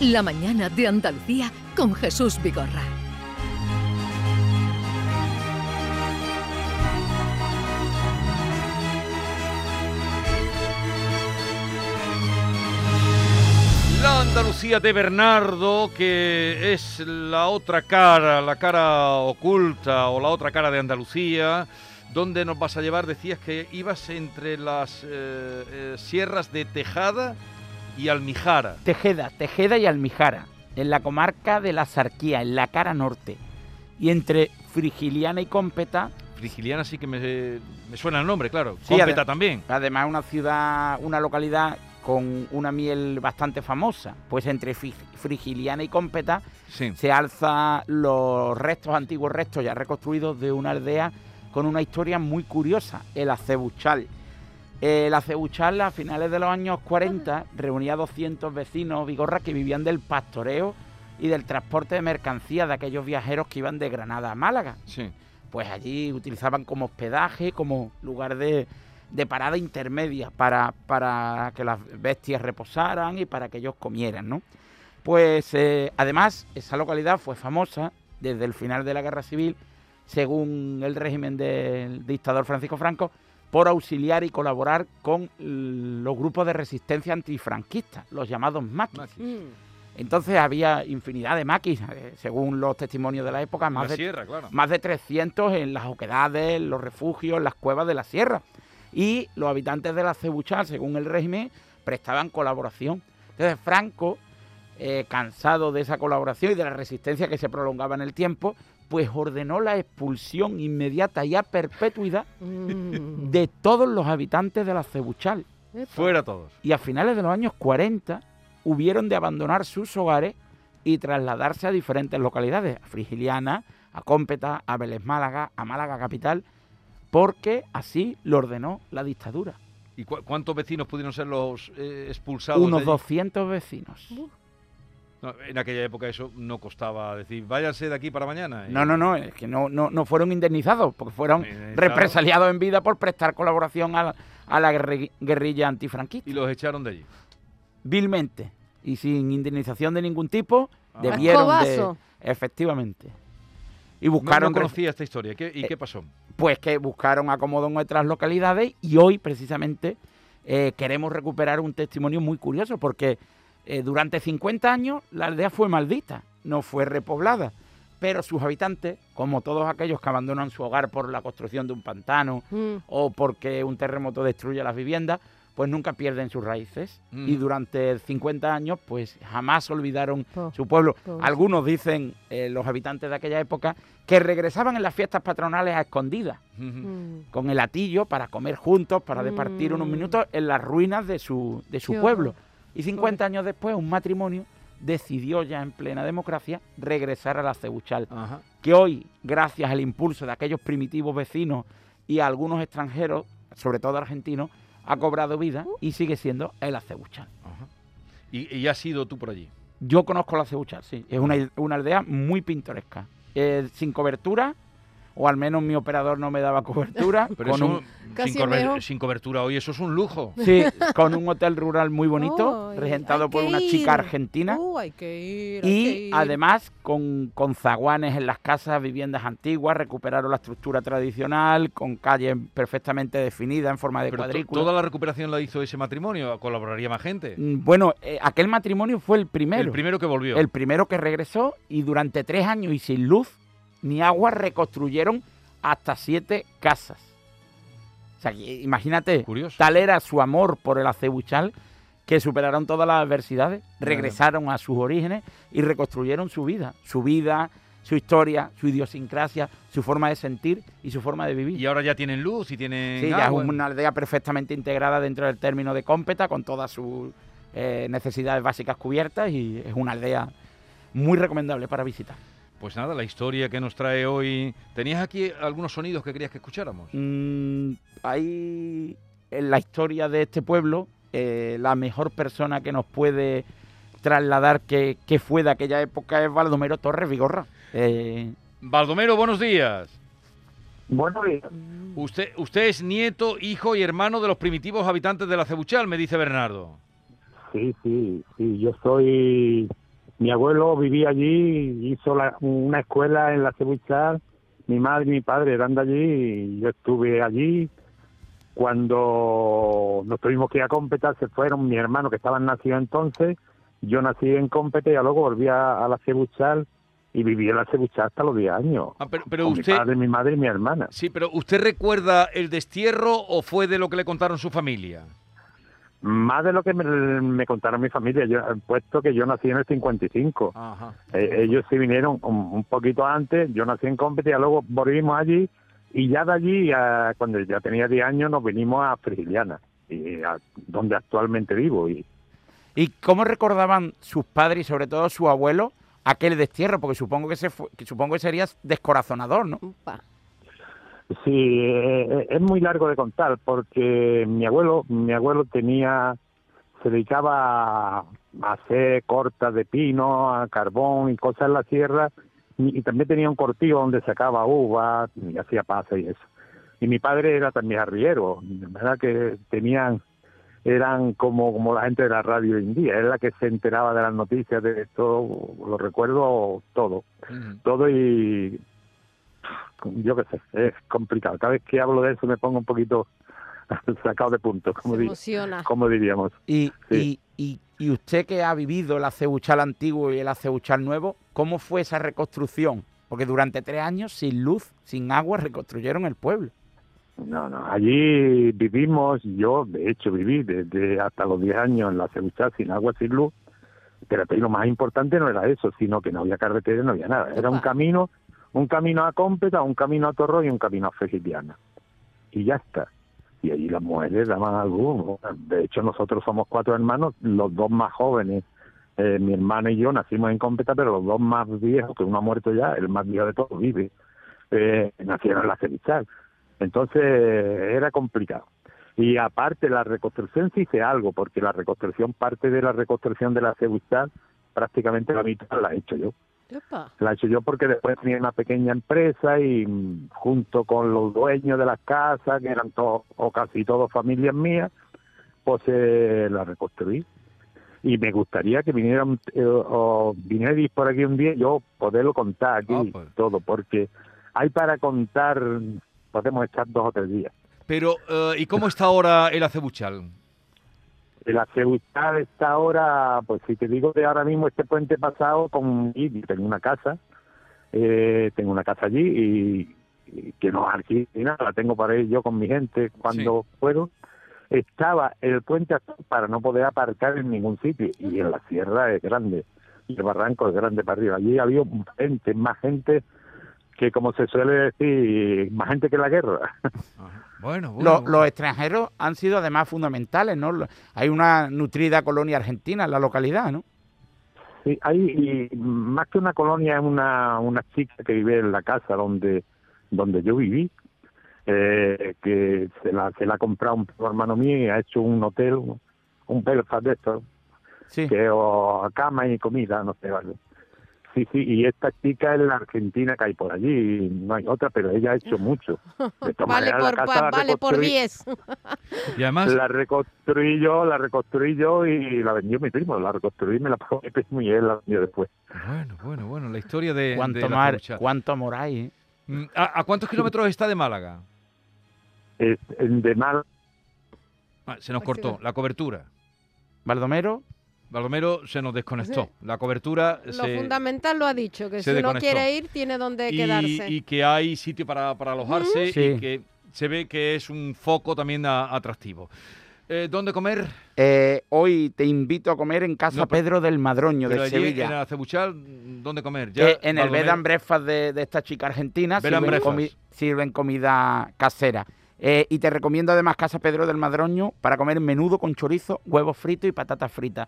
La mañana de Andalucía con Jesús Vigorra. La Andalucía de Bernardo, que es la otra cara, la cara oculta o la otra cara de Andalucía. ¿Dónde nos vas a llevar? Decías que ibas entre las eh, eh, sierras de Tejada y Almijara. Tejeda, Tejeda y Almijara, en la comarca de la Sarquía, en la cara norte. Y entre Frigiliana y Cómpeta, Frigiliana sí que me, me suena el nombre, claro. Sí, Cómpeta también. además una ciudad, una localidad con una miel bastante famosa. Pues entre Frigiliana y Cómpeta Sí. se alza los restos, antiguos restos ya reconstruidos de una aldea con una historia muy curiosa, el Acebuchal. El Acebuchal a finales de los años 40 reunía a 200 vecinos vigorras que vivían del pastoreo y del transporte de mercancías de aquellos viajeros que iban de Granada a Málaga. Sí. Pues allí utilizaban como hospedaje, como lugar de, de parada intermedia para, para que las bestias reposaran y para que ellos comieran, ¿no? Pues eh, además esa localidad fue famosa desde el final de la Guerra Civil, según el régimen del dictador Francisco Franco, por auxiliar y colaborar con los grupos de resistencia antifranquista, los llamados maquis. Maquis. Entonces había infinidad de maquis, eh, según los testimonios de la época, La más de, sierra, claro. más de 300 en las oquedades, los refugios, las cuevas de la sierra. Y los habitantes de la Cebuchal, según el régimen, prestaban colaboración. Entonces Franco, eh, cansado de esa colaboración y de la resistencia que se prolongaba en el tiempo, pues ordenó la expulsión inmediata y a perpetuidad Mm. de todos los habitantes de la Cebuchal. Fuera todos. Y a finales de los años 40 hubieron de abandonar sus hogares y trasladarse a diferentes localidades, a Frigiliana, a Cómpeta, a Vélez Málaga, a Málaga capital, porque así lo ordenó la dictadura. ¿Y cu- cuántos vecinos pudieron ser los eh, expulsados? de Unos allí? 200 vecinos. No, en aquella época eso no costaba decir, váyanse de aquí para mañana. Y- No, no, no, es que no, no, no fueron indemnizados, porque fueron Indemnizados. represaliados en vida por prestar colaboración a, a la guerri- guerrilla antifranquista. Y los echaron de allí. Vilmente y sin indemnización de ningún tipo, Ah. debieron de... Efectivamente. Y No, buscaron no ref- conocía esta historia. ¿Qué- ¿Y Eh, qué pasó? pues que buscaron acomodo en otras localidades y hoy precisamente eh, queremos recuperar un testimonio muy curioso porque eh, durante 50 años la aldea fue maldita, no fue repoblada, pero sus habitantes, como todos aquellos que abandonan su hogar por la construcción de un pantano Mm. o porque un terremoto destruye las viviendas, pues nunca pierden sus raíces Mm. y durante 50 años pues jamás olvidaron su pueblo. Algunos dicen, eh, los habitantes de aquella época, que regresaban en las fiestas patronales a escondidas. Mm. con el atillo para comer juntos, para departir unos minutos en las ruinas de su, de su pueblo. Y 50 años después, un matrimonio decidió ya en plena democracia regresar a la Cebuchal, Ajá. que hoy, gracias al impulso de aquellos primitivos vecinos y a algunos extranjeros, sobre todo argentinos, ha cobrado vida y sigue siendo el Acebuchal. Y, y has ido tú por allí. Yo conozco la Acebuchal, sí. Es una, una aldea muy pintoresca. Eh, sin cobertura, o al menos mi operador no me daba cobertura. Pero con eso, un, Casi sin, cobertura hoy, eso es un lujo. Sí, con un hotel rural muy bonito, Ay, regentado por una ir. chica argentina. Uh, hay que ir, hay que y ir. además con, con zaguanes en las casas, viviendas antiguas, recuperaron la estructura tradicional, con calles perfectamente definidas en forma de Pero cuadrícula. toda la recuperación la hizo ese matrimonio. ¿Colaboraría más gente? Mm, Bueno, eh, aquel matrimonio fue el primero. El primero que volvió. El primero que regresó y durante tres años y sin luz ni agua reconstruyeron hasta siete casas. O sea, imagínate, Curioso. tal era su amor por el acebuchal que superaron todas las adversidades, regresaron a sus orígenes y reconstruyeron su vida, su vida, su historia, su idiosincrasia, su forma de sentir y su forma de vivir. Y ahora ya tienen luz y tienen Sí, ya es agua. una aldea perfectamente integrada dentro del término de Cómpeta, con todas sus eh, necesidades básicas cubiertas y es una aldea muy recomendable para visitar. Pues nada, la historia que nos trae hoy. ¿Tenías aquí algunos sonidos que querías que escucháramos? Mm, hay en la historia de este pueblo eh, la mejor persona que nos puede trasladar que, que fue de aquella época es Baldomero Torres Vigorra. Eh, Baldomero, buenos días. Bueno, días. Usted, usted es nieto, hijo y hermano de los primitivos habitantes de la Cebuchal, me dice Bernardo. Sí, sí, sí, yo soy mi abuelo vivía allí, hizo la- una escuela en la Cebuchal, mi madre y mi padre eran de allí y yo estuve allí. Cuando nos tuvimos que ir a Cómpeta, se fueron mi hermano que estaba nacido entonces, yo nací en Cómpeta y luego volví a, a la Cebuchal y viví en la Cebuchal hasta los 10 años. Ah, pero, pero con usted, mi padre, mi madre y mi hermana. sí, pero ¿usted recuerda el destierro o fue de lo que le contaron su familia? Más de lo que me, me contaron mi familia, yo, puesto que yo nací en el 55. Ajá. Eh, ellos sí vinieron un, un poquito antes, yo nací en Cómpeta y luego volvimos allí y ya de allí, a- cuando ya tenía 10 años, nos vinimos a Frigiliana, y a- donde actualmente vivo. Y ¿Y cómo recordaban sus padres y sobre todo su abuelo aquel destierro? Porque supongo que, se fue- que supongo que serías descorazonador, ¿no? Upa. Sí, eh, es muy largo de contar porque mi abuelo, mi abuelo tenía, se dedicaba a hacer cortas de pino, a carbón y cosas en la sierra y, también tenía un cortillo donde sacaba uvas y hacía pasa y eso. Y mi padre era también arriero, verdad que tenían, eran como, como la gente de la radio hoy en día, era la que se enteraba de las noticias, de todo, lo recuerdo todo todo y yo qué sé, es complicado. Cada vez que hablo de eso me pongo un poquito sacado de punto, como, como diríamos. Y, Sí. y, y, y usted que ha vivido el aceuchal antiguo y el aceuchal nuevo, ¿cómo fue esa reconstrucción? Porque durante tres años, sin luz, sin agua, reconstruyeron el pueblo. No, no, allí vivimos, yo de hecho viví desde hasta los 10 años en la Cebuchá sin agua, sin luz, pero ahí lo más importante no era eso, sino que no había carretera, no había nada. Era un camino, un camino a Cómpeta, un camino a Torro y un camino a Fejitiana. Y ya está. Y allí las mujeres daban algo. De hecho, nosotros somos cuatro hermanos, los dos más jóvenes, eh, mi hermana y yo nacimos en Cómpeta, pero los dos más viejos, que uno ha muerto ya, el más viejo de todos vive, eh, nacieron en la Cevichal. Entonces era complicado. Y aparte la reconstrucción sí hice algo, porque la reconstrucción, parte de la reconstrucción de la Cevichal, prácticamente la mitad la he hecho yo. La he hecho yo porque después tenía una pequeña empresa y mm, junto con los dueños de las casas, que eran todos o casi todos familias mías, pues eh, la reconstruí. Y me gustaría que vinieran eh, o vinierais por aquí un día yo poderlo contar aquí Ah, pues. todo, porque hay para contar, podemos echar dos o tres días. Pero, eh, ¿y cómo está ahora el acebuchal? El Aceuchal está ahora, pues si te digo de ahora mismo este puente pasado con y tengo una casa, eh, tengo una casa allí y, y que no alquilo ni nada, la tengo para ir yo con mi gente cuando puedo. Estaba el puente para no poder aparcar en ningún sitio y en la sierra es grande y el barranco es grande para arriba. Allí había gente, más gente que como se suele decir, más gente que la guerra. Bueno, bueno. Los, bueno. los extranjeros han sido además fundamentales, ¿no? Hay una nutrida colonia argentina en la localidad, ¿no? Sí, hay y más que una colonia, es una, una chica que vive en la casa donde, donde yo viví, eh, que se la, se la ha comprado un hermano mío y ha hecho un hotel, un, un Belfast de estos, Sí. que o cama y comida, no sé, vale. Sí, sí, y esta chica es la argentina que hay por allí, no hay otra, pero ella ha hecho mucho. De Vale la por, la vale por reconstruí- 10. Y además, La reconstruí yo, la reconstruí yo y la vendió mi primo, la reconstruí me la pagó mi primo y él la vendió después. bueno, bueno, bueno, la historia de, de Cuánto, la mar, cuánto amor hay, ¿eh? Mm, ¿A, a cuántos kilómetros está de Málaga? Es, de mal Ah, se nos cortó. La cobertura. Baldomero, Baldomero se nos desconectó. La cobertura Lo se... fundamental lo ha dicho, que se si uno desconectó. quiere ir, tiene donde y, quedarse. y que hay sitio para, para alojarse Sí. y que se ve que es un foco también a- atractivo. Eh, ¿Dónde comer? eh, hoy te invito a comer en Casa No, pero- Pedro del Madroño Pero de allí Sevilla. en Acebuchal, ¿dónde comer? que en el bed and breakfast de, de esta chica argentina sirven, comi- sirven comida casera. Eh, y te recomiendo además Casa Pedro del Madroño para comer menudo con chorizo, huevos fritos y patatas fritas.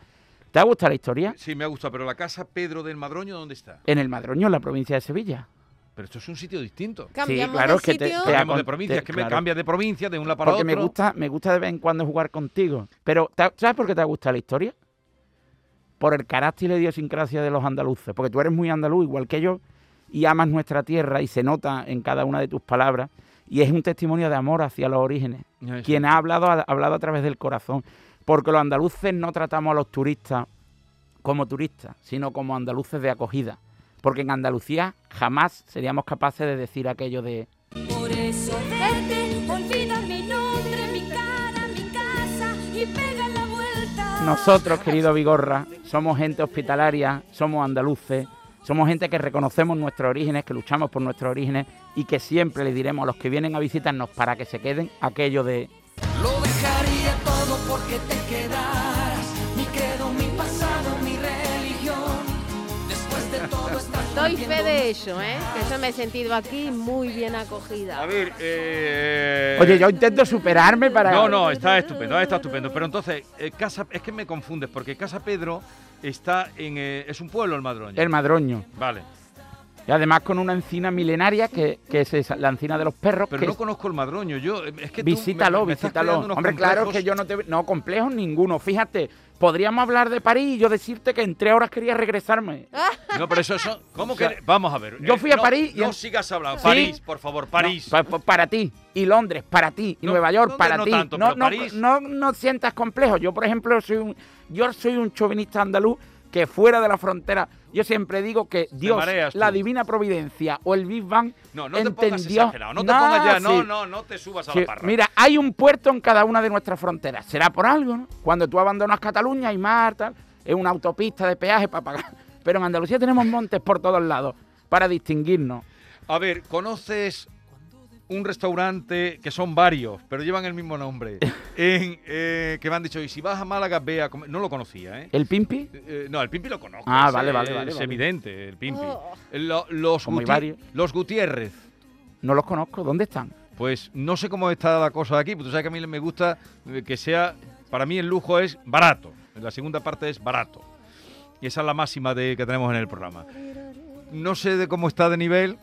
¿Te ha gustado la historia? Sí, me ha gustado, pero la casa Pedro del Madroño, ¿dónde está? En el Madroño, en la provincia de Sevilla. Pero esto es un sitio distinto. Cambiamos claro, de es que te- sitio. te- Cambiamos de provincia, te- es que me claro. cambia de provincia de un lado para Porque otro. me gusta, me gusta de vez en cuando jugar contigo. Pero, ¿te ha- ¿sabes por qué te ha gustado la historia? Por el carácter y la idiosincrasia de los andaluces. Porque tú eres muy andaluz, igual que yo, y amas nuestra tierra y se nota en cada una de tus palabras. Y es un testimonio de amor hacia los orígenes. Quien ha hablado, ha hablado a través del corazón. Porque los andaluces no tratamos a los turistas como turistas, sino como andaluces de acogida. Porque en Andalucía jamás seríamos capaces de decir aquello de Por eso vete, olvida mi nombre, mi cara, mi casa y pega la vuelta. nosotros, querido Vigorra, somos gente hospitalaria, somos andaluces, somos gente que reconocemos nuestros orígenes, que luchamos por nuestros orígenes y que siempre le diremos a los que vienen a visitarnos para que se queden aquello de porque te quedaras. Mi credo, mi pasado, mi religión. Después de todo estás Doy fe de ello, ¿eh? Que yo me he sentido aquí muy bien acogida. A ver, eh... Oye, yo intento superarme para... No, no, está estupendo, está estupendo. Pero entonces, eh, Casa, es que me confundes, porque Casa Pedro está en. eh, es un pueblo, el Madroño. El madroño. Vale. Y además con una encina milenaria que, que es esa, la encina de los perros. Pero que no es- conozco el Madroño. Yo, eh, es que tú visítalo, me- me estás visítalo. Hombre, claro complejos. que yo no te... No, complejos ninguno. Fíjate, podríamos hablar de París y yo decirte que en tres horas quería regresarme. No, pero eso es. ¿Cómo O sea, que.? Vamos a ver. eh, yo fui a no- París y No sigas hablando. ¿Sí? París, por favor, París. No, pa- pa- para ti. Y Londres, para ti. Y No, Nueva York, ¿dónde para ti. tanto? no, no, no sientas complejo. Yo, por ejemplo, soy un, yo soy un chauvinista andaluz que fuera de la frontera, yo siempre digo que Dios, la divina providencia o el Big Bang No, no te pongas entendió... exagerado. No te pongas ya. No, sí. no, no te subas a Sí, la parra. mira, hay un puerto en cada una de nuestras fronteras. Será por algo, ¿no? Cuando tú abandonas Cataluña y mar, tal, es una autopista de peaje para pagar. Pero en Andalucía tenemos montes por todos lados para distinguirnos. A ver, ¿conoces un restaurante que son varios, pero llevan el mismo nombre? en, eh, que me han dicho, y si vas a Málaga, ve a comer. No lo conocía, ¿eh? ¿El Pimpi? Eh, no, el Pimpi lo conozco. Ah, vale, vale, vale, Es vale. evidente, el Pimpi. Oh. Lo- los, Como hay Guti- varios. los Gutiérrez. No los conozco. ¿Dónde están? Pues no sé cómo está la cosa aquí, pero tú sabes que a mí me gusta eh, que sea. Para mí el lujo es barato. La segunda parte es barato. Y esa es la máxima de, que tenemos en el programa. No sé de cómo está de nivel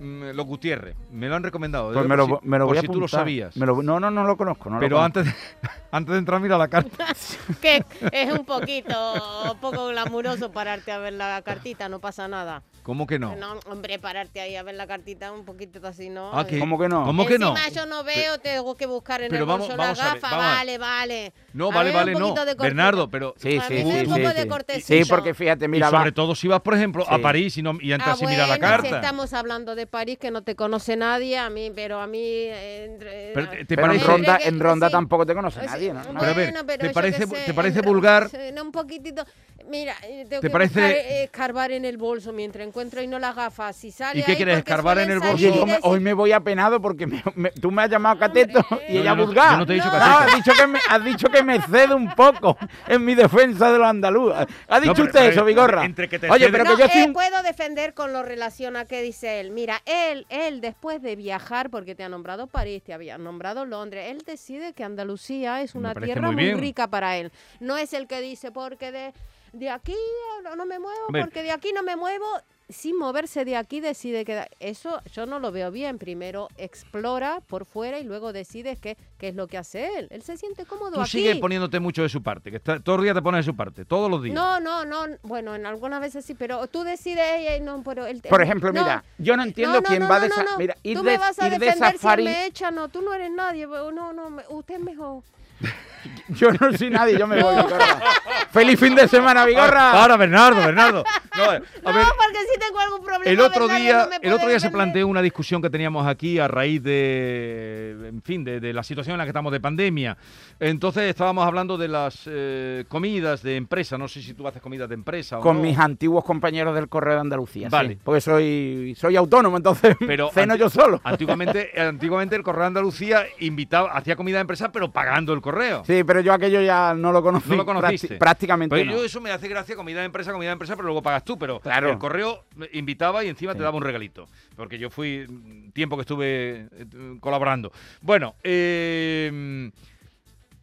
los Gutiérrez. Me lo han recomendado. Pues me por lo, si, me lo por voy a si tú lo sabías. Me lo- no, no, no lo conozco. no lo pero conozco. antes de, antes de entrar, mira la carta. Que es un poquito poco glamuroso pararte a ver la cartita, no pasa nada. ¿Cómo que no? No, hombre, pararte ahí a ver la cartita un poquito así, ¿no? Ah, ¿qué? ¿Cómo que no? ¿Cómo que no? Encima yo no veo, tengo que buscar en Pero el vamos- bolso vamos la gafa, vale, vale. No, vale, vale, un no. Bernardo, pero. Sí, sí, sí, un sí, poco sí. de cortesía. Sí, porque fíjate, mira, y sobre va- todo si vas, por ejemplo, a. París y, no, y entras Ah, y miras la bueno, carta. si estamos hablando de París, que no te conoce nadie, a mí, pero a mí... eh, entre- Pero te- te Pero en Ronda, que- en Ronda sí. tampoco te conoce nadie, ¿no? bueno, Pero a ver, pero ¿te parece sé, te parece entre- vulgar? un poquitito. Mira, eh, tengo ¿Te que parece- buscar, eh, escarbar en el bolso mientras encuentro y no las gafas. Si sale ¿Y qué ahí quieres, escarbar en el bolso? Oye, me- hoy me voy apenado porque me- me- tú me has llamado cateto Hombre, y ella no- vulgar. yo no te he dicho No, cateto. has dicho que me, has dicho que me cedo un poco en mi defensa de los andaluz. ¿Ha dicho pero- usted pero eso, Vigorra? entre que te Oye, cede- pero No, que yo soy eh, un... puedo defender con lo relaciona a que dice él. Mira, él, él después de viajar, porque te ha nombrado París, te había nombrado Londres, él decide que Andalucía es una tierra muy muy, rica para él. No es el que dice porque de, de aquí no, no me muevo, porque de aquí no me muevo. Sin moverse de aquí decide que eso yo no lo veo bien. Primero explora por fuera y luego decide qué, qué es lo que hace él. Él se siente cómodo Tú aquí. sigues poniéndote mucho de su parte, que está, todos los días te pones de su parte, todos los días. No, no, no. Bueno, en algunas veces sí, pero tú decides ella y no, pero él. Por ejemplo, no, mira, yo no entiendo no, quién va de... no, sa- no. Mira, ir Tú de, me vas a ir de defender si me echa, no, tú no eres nadie. No, no, usted es mejor. Yo no soy nadie, yo me voy. ¡Feliz fin de semana, Vigorra! Ahora, Bernardo, Bernardo. No, a No, porque si tengo algún problema. el otro Bernardo día, no el otro día se planteó una discusión que teníamos aquí a raíz de, en fin, de, de la situación en la que estamos de pandemia. Entonces estábamos hablando de las eh, comidas de empresa. No sé si tú haces comidas de empresa o Con no. mis antiguos compañeros del Correo de Andalucía, Vale. sí, porque soy, soy autónomo, entonces Pero ceno yo solo. Antiguamente, antiguamente el Correo de Andalucía invitaba, hacía comida de empresa, pero pagando el correo. Sí, pero yo aquello ya no lo conocí. ¿No lo conociste? Prácticamente no. yo eso me hace gracia, comida de empresa, comida de empresa, pero luego pagas tú. Pero Claro. el correo invitaba y encima te daba un regalito. Porque yo fui mm, tiempo que estuve eh, colaborando. Bueno, eh,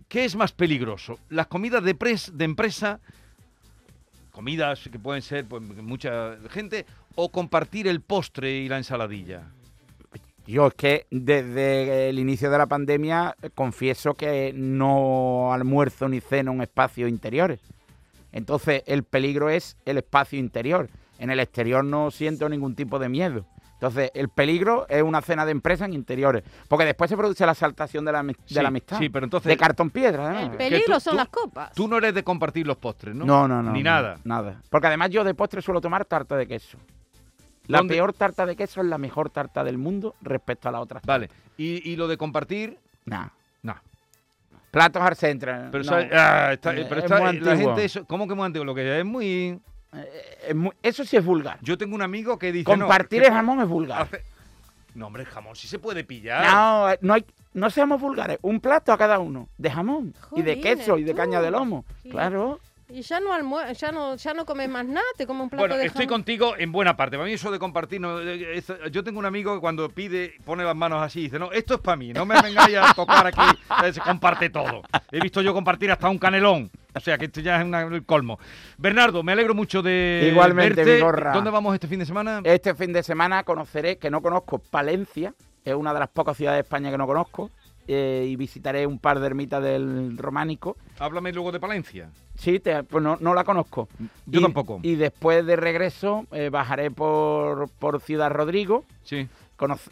¿qué es más peligroso? ¿Las comidas de, pres- de empresa, comidas que pueden ser pues, mucha gente, o compartir el postre y la ensaladilla? Yo es que desde el inicio de la pandemia eh, confieso que no almuerzo ni ceno en espacios interiores. Entonces el peligro es el espacio interior. En el exterior no siento ningún tipo de miedo. Entonces, el peligro es una cena de empresa en interiores. Porque después se produce la saltación de la, de Sí, la amistad. sí, pero entonces- De cartón piedra, El además. peligro tú- son tú- las copas. Tú no eres de compartir los postres, ¿no? No, no, no. Ni no, nada. Nada. Porque además yo de postre suelo tomar tarta de queso. La ¿Dónde? peor tarta de queso es la mejor tarta del mundo respecto a la otra. Vale. ¿Y, y lo de compartir? Nah. No. Platos al centro. Pero, no. sabe- ah, está- Eh, pero es está- muy la antiguo. gente, eso, ¿cómo que muy antiguo? Lo que es muy... Eh, es muy- eso sí es vulgar. Yo tengo un amigo que dice... no, Compartir que el jamón es vulgar. hace- No, hombre, el jamón sí se puede pillar. No, eh, no, hay, no seamos vulgares. Un plato a cada uno. De jamón. y de queso y de tú. caña de lomo. Sí. Claro. Y ya no almue ya no, ya no comes más nada, te comes un plato Bueno, de estoy jamón. contigo en buena parte. Para mí eso de compartir, no, eh, es- yo tengo un amigo que cuando pide, pone las manos así y dice, no, esto es para mí, no me vengáis a tocar aquí, eh, se comparte todo. He visto yo compartir hasta un canelón. O sea, que esto ya es una- el colmo. Bernardo, me alegro mucho de Igualmente, verte. Vigorra. ¿Dónde vamos este fin de semana? Este fin de semana conoceré, que no conozco, Palencia. Es una de las pocas ciudades de España que no conozco. Eh, y visitaré un par de ermitas del románico. Háblame luego de Palencia. Sí, te- pues no, no la conozco. Yo Y- tampoco. Y después de regreso eh, bajaré por, por Ciudad Rodrigo, Sí.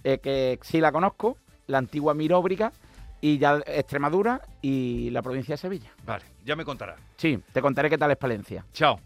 eh, que sí la conozco, la antigua Miróbriga, y ya Extremadura y la provincia de Sevilla. Vale, ya me contarás. Sí, te contaré qué tal es Palencia. Chao.